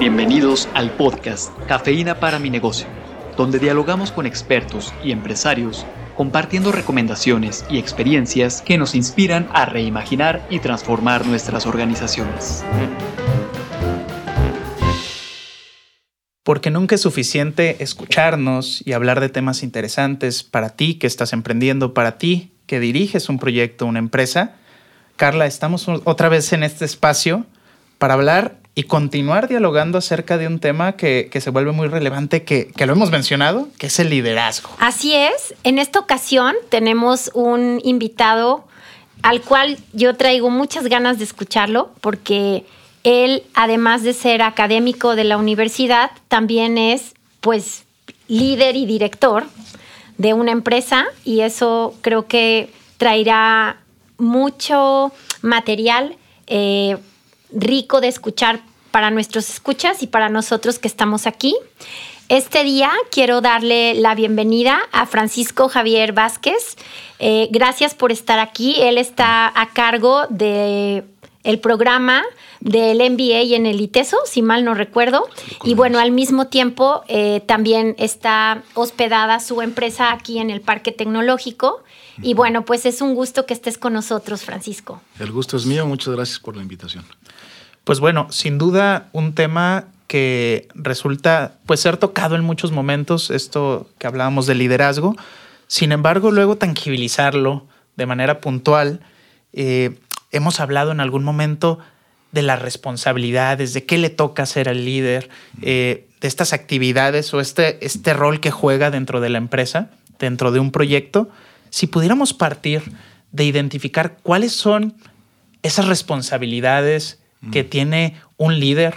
Bienvenidos al podcast Cafeína para mi negocio, donde dialogamos con expertos y empresarios compartiendo recomendaciones y experiencias que nos inspiran a reimaginar y transformar nuestras organizaciones. Porque nunca es suficiente escucharnos y hablar de temas interesantes para ti que estás emprendiendo, para ti que diriges un proyecto, una empresa. Carla, estamos otra vez en este espacio para hablar y continuar dialogando acerca de un tema que, se vuelve muy relevante, que, que, lo hemos mencionado, que es el liderazgo. Así es. En esta ocasión tenemos un invitado al cual yo traigo muchas ganas de escucharlo porque él, además de ser académico de la universidad, también es pues líder y director de una empresa y eso creo que traerá mucho material eh, rico de escuchar para nuestros escuchas y para nosotros que estamos aquí. Este día quiero darle la bienvenida a Francisco Javier Vázquez. Eh, gracias por estar aquí. Él está a cargo de el programa del MBA en el ITESO, si mal no recuerdo. Y bueno, al mismo tiempo eh, también está hospedada su empresa aquí en el Parque Tecnológico. Y bueno, pues es un gusto que estés con nosotros, Francisco. El gusto es mío. Muchas gracias por la invitación. Pues bueno, sin duda un tema que resulta pues ser tocado en muchos momentos, esto que hablábamos de liderazgo. Sin embargo, luego tangibilizarlo de manera puntual. Eh, hemos hablado en algún momento de las responsabilidades, de qué le toca ser el líder, eh, de estas actividades o este, este rol que juega dentro de la empresa, dentro de un proyecto. Si pudiéramos partir de identificar cuáles son esas responsabilidades que tiene un líder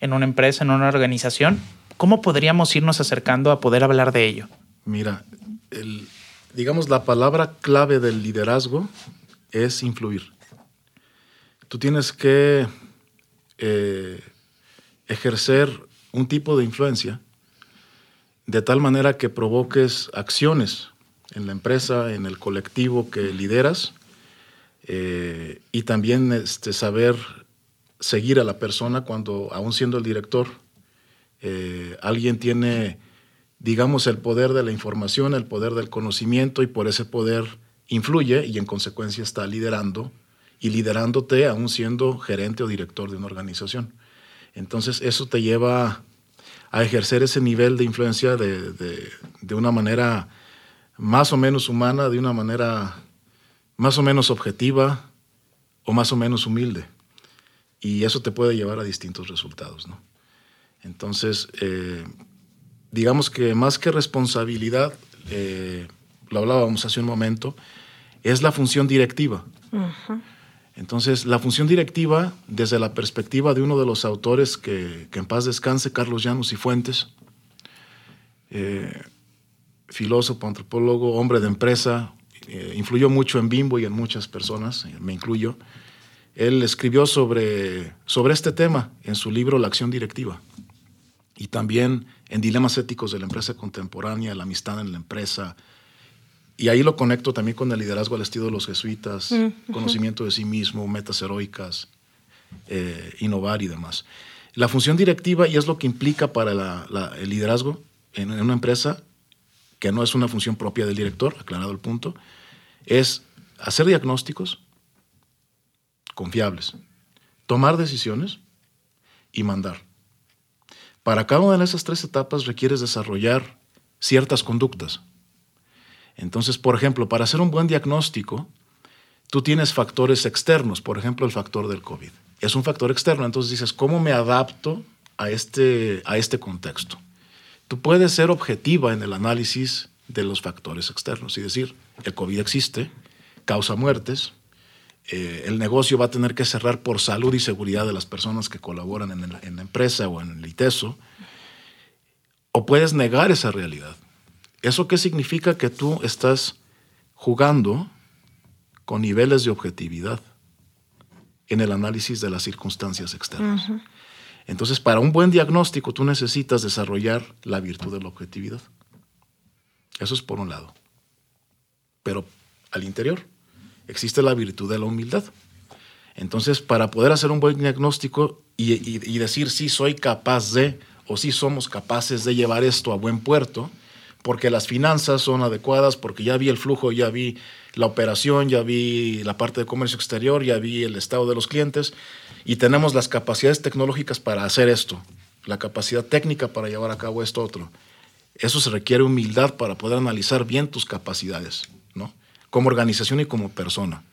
en una empresa, en una organización, ¿cómo podríamos irnos acercando a poder hablar de ello? Mira, digamos la palabra clave del liderazgo es influir. Tú tienes que eh, ejercer un tipo de influencia de tal manera que provoques acciones en la empresa, en el colectivo que lideras, eh, y también este, saber seguir a la persona cuando, aún siendo el director, eh, alguien tiene, digamos, el poder de la información, el poder del conocimiento y por ese poder influye y en consecuencia está liderando y liderándote aún siendo gerente o director de una organización. Entonces eso te lleva a ejercer ese nivel de influencia de, de una manera más o menos humana, de una manera más o menos objetiva o más o menos humilde y eso te puede llevar a distintos resultados. ¿no? Entonces, eh, digamos que más que responsabilidad, eh, lo hablábamos hace un momento, es la función directiva. Entonces, la función directiva, desde la perspectiva de uno de los autores que, en paz descanse, Carlos Llanos y Fuentes, eh, filósofo, antropólogo, hombre de empresa, influyó mucho en Bimbo y en muchas personas, me incluyo. Él escribió sobre, sobre este tema en su libro La acción directiva y también en Dilemas éticos de la empresa contemporánea, la amistad en la empresa. Y ahí lo conecto también con el liderazgo al estilo de los jesuitas, mm, conocimiento de sí mismo, metas heroicas, eh, innovar y demás. La función directiva, y es lo que implica para el liderazgo en, en una empresa, que no es una función propia del director, aclarado el punto, es hacer diagnósticos, confiables, tomar decisiones y mandar. Para cada una de esas tres etapas requieres desarrollar ciertas conductas. Entonces, por ejemplo, para hacer un buen diagnóstico, tú tienes factores externos, por ejemplo, el factor del COVID. Es un factor externo, entonces dices, ¿cómo me adapto a este, a este contexto? Tú puedes ser objetiva en el análisis de los factores externos y decir, el COVID existe, causa muertes, eh, el negocio va a tener que cerrar por salud y seguridad de las personas que colaboran en, la empresa o en el ITESO, o puedes negar esa realidad. ¿Eso qué significa? Que tú estás jugando con niveles de objetividad en el análisis de las circunstancias externas. Entonces, para un buen diagnóstico, tú necesitas desarrollar la virtud de la objetividad. Eso es por un lado. Pero al interior, existe la virtud de la humildad. Entonces, para poder hacer un buen diagnóstico, y, decir si soy capaz de o si somos capaces de llevar esto a buen puerto, porque las finanzas son adecuadas, porque ya vi el flujo, ya vi la operación, ya vi la parte de comercio exterior, ya vi el estado de los clientes y tenemos las capacidades tecnológicas para hacer esto, la capacidad técnica para llevar a cabo esto otro. Eso se requiere humildad para poder analizar bien tus capacidades, ¿no? Como organización y como persona.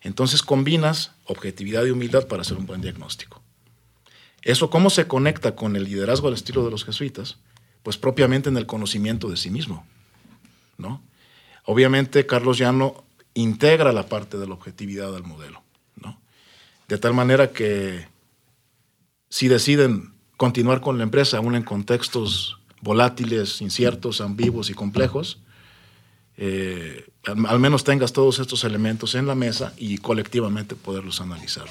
Entonces combinas objetividad y humildad para hacer un buen diagnóstico. ¿Eso cómo se conecta con el liderazgo al estilo de los jesuitas? Pues propiamente en el conocimiento de sí mismo, ¿no? Obviamente Carlos Llano integra la parte de la objetividad al modelo, ¿no? De tal manera que si deciden continuar con la empresa aún en contextos volátiles, inciertos, ambiguos y complejos, eh, al, menos tengas todos estos elementos en la mesa y colectivamente poderlos analizar.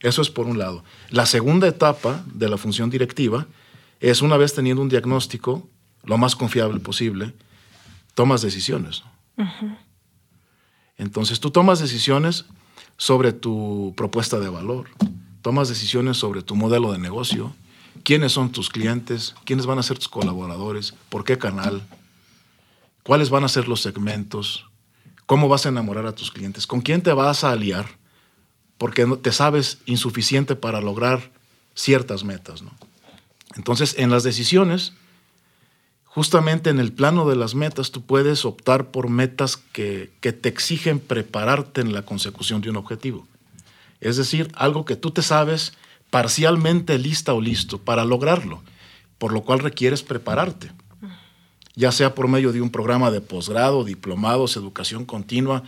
Eso es por un lado. La segunda etapa de la función directiva es una vez teniendo un diagnóstico lo más confiable posible, tomas decisiones. Entonces tú tomas decisiones sobre tu propuesta de valor, tomas decisiones sobre tu modelo de negocio, quiénes son tus clientes, quiénes van a ser tus colaboradores, por qué canal, cuáles van a ser los segmentos, cómo vas a enamorar a tus clientes, con quién te vas a aliar, porque te sabes insuficiente para lograr ciertas metas. Entonces, en las decisiones, justamente en el plano de las metas, tú puedes optar por metas que te exigen prepararte en la consecución de un objetivo. Es decir, algo que tú te sabes parcialmente lista o listo para lograrlo, por lo cual requieres prepararte, ya sea por medio de un programa de posgrado, diplomados, educación continua,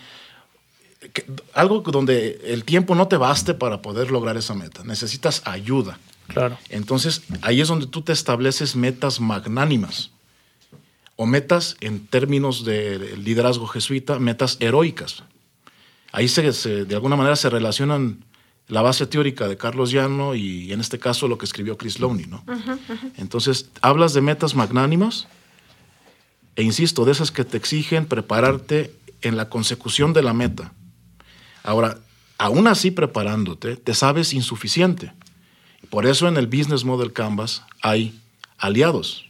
algo donde el tiempo no te baste para poder lograr esa meta, necesitas ayuda. Claro. Entonces, ahí es donde tú te estableces metas magnánimas o metas en términos de liderazgo jesuita, metas heroicas. Ahí se, de alguna manera se relacionan la base teórica de Carlos Llano y en este caso lo que escribió Chris Lowney. ¿no? Entonces, hablas de metas magnánimas e insisto, de esas que te exigen prepararte en la consecución de la meta. Ahora, aún así preparándote, te sabes insuficiente. Por eso en el Business Model Canvas hay aliados.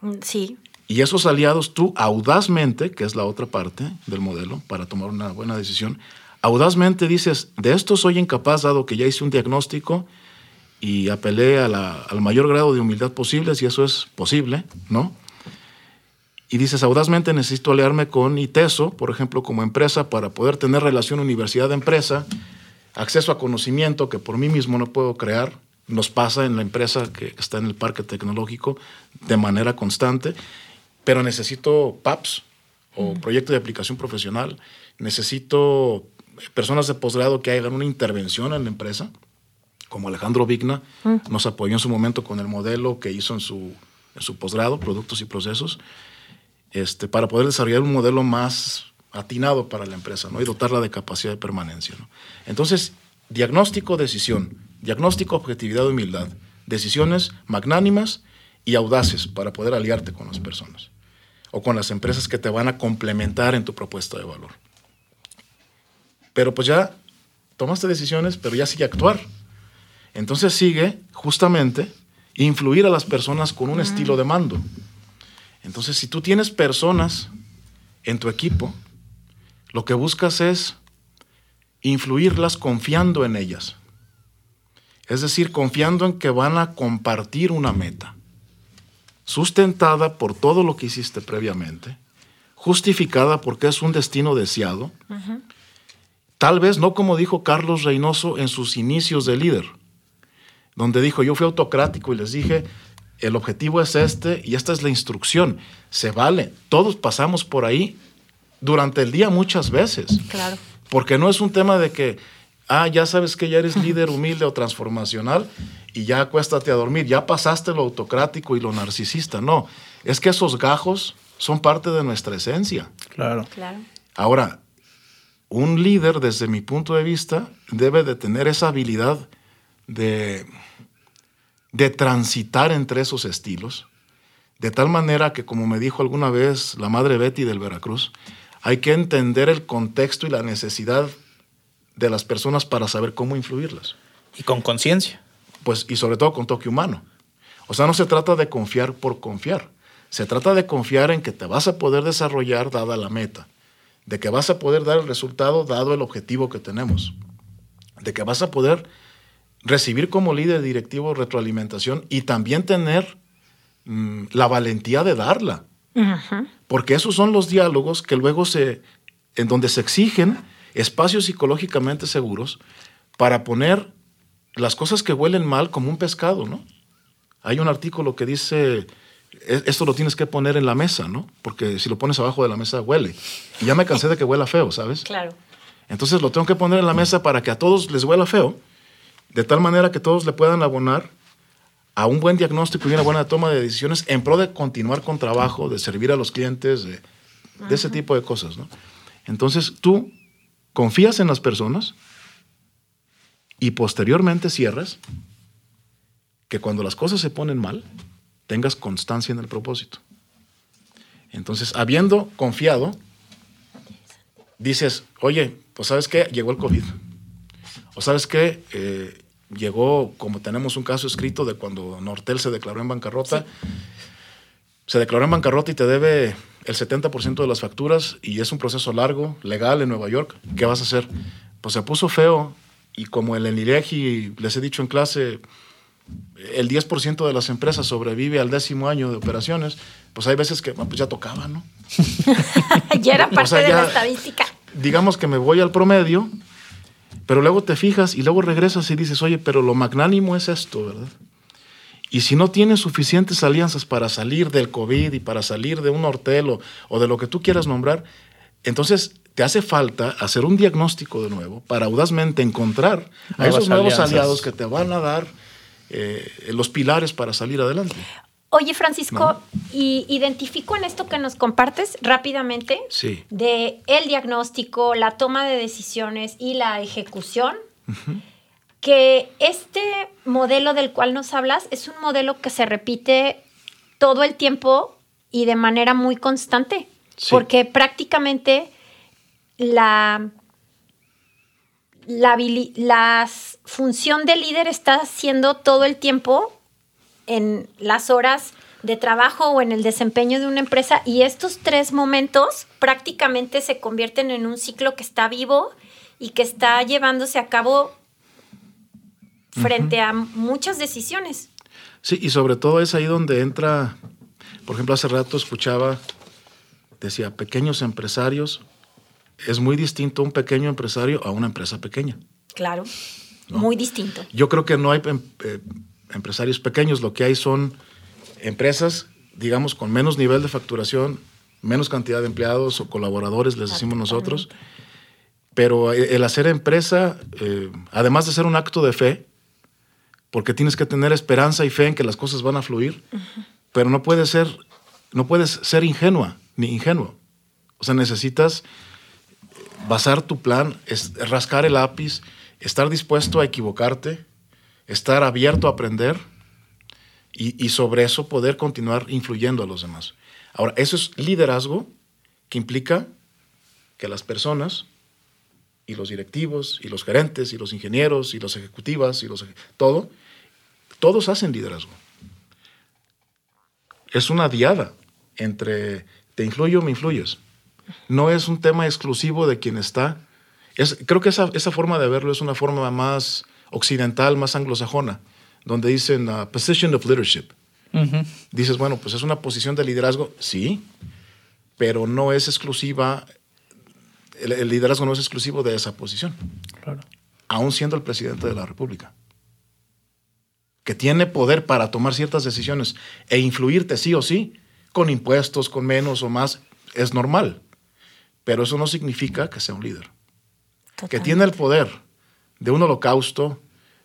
Mm, sí. Y esos aliados tú audazmente, que es la otra parte del modelo para tomar una buena decisión, audazmente dices, de esto soy incapaz dado que ya hice un diagnóstico y apelé al mayor grado de humildad posible, si eso es posible, ¿no? Y dices, audazmente necesito aliarme con ITESO, por ejemplo, como empresa, para poder tener relación universidad-empresa, acceso a conocimiento que por mí mismo no puedo crear, nos pasa en la empresa que está en el parque tecnológico de manera constante, pero necesito PAPS o proyecto de aplicación profesional, necesito personas de posgrado que hagan una intervención en la empresa, como Alejandro Vigna, mm. nos apoyó en su momento con el modelo que hizo en su, en su posgrado, Productos y Procesos, este, para poder desarrollar un modelo más atinado para la empresa ¿no? y dotarla de capacidad de permanencia. Entonces, diagnóstico, decisión, diagnóstico, objetividad, humildad, decisiones magnánimas y audaces para poder aliarte con las personas o con las empresas que te van a complementar en tu propuesta de valor. Pero pues ya tomaste decisiones, pero ya sigue actuar. Entonces sigue justamente influir a las personas con un estilo de mando. Entonces, si tú tienes personas en tu equipo, lo que buscas es influirlas confiando en ellas. Es decir, confiando en que van a compartir una meta, sustentada por todo lo que hiciste previamente, justificada porque es un destino deseado, Tal vez no como dijo Carlos Reynoso en sus inicios de líder, donde dijo, yo fui autocrático y les dije, el objetivo es este y esta es la instrucción. Se vale, todos pasamos por ahí durante el día muchas veces. Claro. Porque no es un tema de que, ah, ya sabes que ya eres líder humilde o transformacional y ya acuéstate a dormir, ya pasaste lo autocrático y lo narcisista. No, es que esos gajos son parte de nuestra esencia. Claro. Claro. Ahora, un líder, desde mi punto de vista, debe de tener esa habilidad de, de transitar entre esos estilos, de tal manera que, como me dijo alguna vez la madre Betty del Veracruz, hay que entender el contexto y la necesidad de las personas para saber cómo influirlas. Y con conciencia. pues, y sobre todo con toque humano. O sea, no se trata de confiar por confiar. Se trata de confiar en que te vas a poder desarrollar dada la meta, de que vas a poder dar el resultado dado el objetivo que tenemos, de que vas a poder recibir como líder directivo retroalimentación y también tener mm, la valentía de darla. Porque esos son los diálogos que luego se, en donde se exigen espacios psicológicamente seguros para poner las cosas que huelen mal como un pescado, ¿no? Hay un artículo que dice, e, esto lo tienes que poner en la mesa, ¿no? Porque si lo pones abajo de la mesa huele. Y ya me cansé de que huela feo, ¿sabes? Claro. Entonces lo tengo que poner en la mesa para que a todos les huela feo, de tal manera que todos le puedan abonar a un buen diagnóstico y una buena toma de decisiones en pro de continuar con trabajo, de servir a los clientes, de, de ese tipo de cosas, ¿no? Entonces tú confías en las personas y posteriormente cierras que cuando las cosas se ponen mal, tengas constancia en el propósito. Entonces, habiendo confiado, dices, oye, pues sabes qué, llegó el COVID. Sabes qué, eh, llegó, como tenemos un caso escrito de cuando Nortel se declaró en bancarrota, se declaró en bancarrota y te debe el 70% de las facturas y es un proceso largo, legal en Nueva York. ¿Qué vas a hacer? Pues se puso feo y como el ENIREGI, les he dicho en clase, el 10% de las empresas sobrevive al décimo año de operaciones, pues hay veces que pues ya tocaba, ¿no? ya era parte de la estadística. Digamos que me voy al promedio, pero luego te fijas y luego regresas y dices, oye, pero lo magnánimo es esto, ¿verdad? Y si no tienes suficientes alianzas para salir del COVID y para salir de un hortel o, de lo que tú quieras nombrar, entonces te hace falta hacer un diagnóstico de nuevo para audazmente encontrar a esos nuevos aliados que te van a dar eh, los pilares para salir adelante. Oye, Francisco, y identifico en esto que nos compartes rápidamente de el diagnóstico, la toma de decisiones y la ejecución que este modelo del cual nos hablas es un modelo que se repite todo el tiempo y de manera muy constante, porque prácticamente la, la, función del líder está haciendo todo el tiempo en las horas de trabajo o en el desempeño de una empresa y estos tres momentos prácticamente se convierten en un ciclo que está vivo y que está llevándose a cabo frente a muchas decisiones. Sí, y sobre todo es ahí donde entra, por ejemplo, hace rato escuchaba, decía, pequeños empresarios, es muy distinto un pequeño empresario a una empresa pequeña. Claro, muy distinto. Yo creo que no hay em, eh, empresarios pequeños, lo que hay son empresas, digamos, con menos nivel de facturación, menos cantidad de empleados o colaboradores, les decimos nosotros. Pero eh, el hacer empresa, eh, además de ser un acto de fe, porque tienes que tener esperanza y fe en que las cosas van a fluir, pero no puedes ser, no puedes ser ingenua ni ingenuo. O sea, necesitas basar tu plan, es rascar el lápiz, estar dispuesto a equivocarte, estar abierto a aprender y, y sobre eso poder continuar influyendo a los demás. Ahora, eso es liderazgo que implica que las personas y los directivos y los gerentes y los ingenieros y los ejecutivas y los todo, todos hacen liderazgo. Es una diada entre te influyo me influyes. No es un tema exclusivo de quien está. Es, creo que esa, esa, forma de verlo es una forma más occidental, más anglosajona, donde dicen uh, position of leadership. Dices, bueno, pues es una posición de liderazgo, sí, pero no es exclusiva el, liderazgo no es exclusivo de esa posición. Claro. Aún siendo el presidente de la República. Que tiene poder para tomar ciertas decisiones e influirte sí o sí, con impuestos, con menos o más, es normal. Pero eso no significa que sea un líder. Que tiene el poder de un holocausto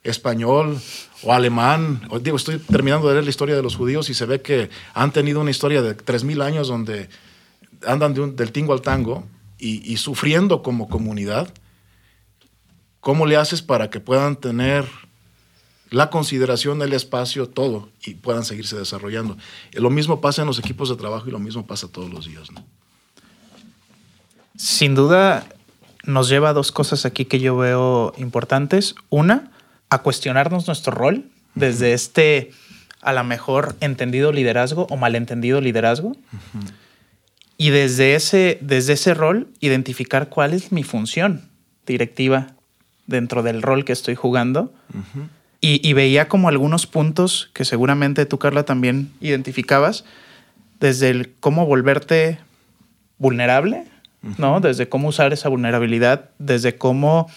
español o alemán. digo, estoy terminando de leer la historia de los judíos y se ve que han tenido una historia de 3.000 años donde andan del tingo al tango y, sufriendo como comunidad, ¿cómo le haces para que puedan tener la consideración, el espacio, todo, y puedan seguirse desarrollando? Lo mismo pasa en los equipos de trabajo y lo mismo pasa todos los días. Sin duda, nos lleva a dos cosas aquí que yo veo importantes. Una, a cuestionarnos nuestro rol desde este, a lo mejor, entendido liderazgo o malentendido liderazgo. Y desde ese, desde ese rol, identificar cuál es mi función directiva dentro del rol que estoy jugando. y, y, veía como algunos puntos que seguramente tú, Carla, también identificabas, desde el cómo volverte vulnerable, ¿no? Desde cómo usar esa vulnerabilidad, desde cómo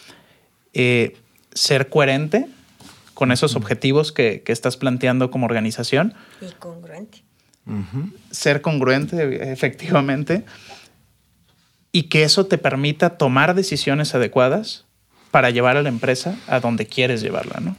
eh, ser coherente con esos objetivos que, que, estás planteando como organización. Y congruente. Ser congruente, efectivamente. Y que eso te permita tomar decisiones adecuadas para llevar a la empresa a donde quieres llevarla, ¿no?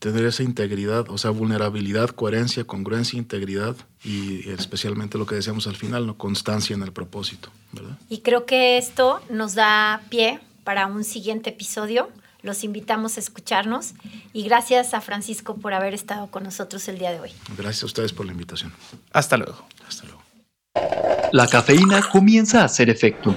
Tener esa integridad, o sea, vulnerabilidad, coherencia, congruencia, integridad y especialmente lo que decíamos al final, ¿no? Constancia en el propósito, ¿verdad? Y creo que esto nos da pie para un siguiente episodio. Los invitamos a escucharnos y gracias a Francisco por haber estado con nosotros el día de hoy. Gracias a ustedes por la invitación. Hasta luego. Hasta luego. La cafeína comienza a hacer efecto.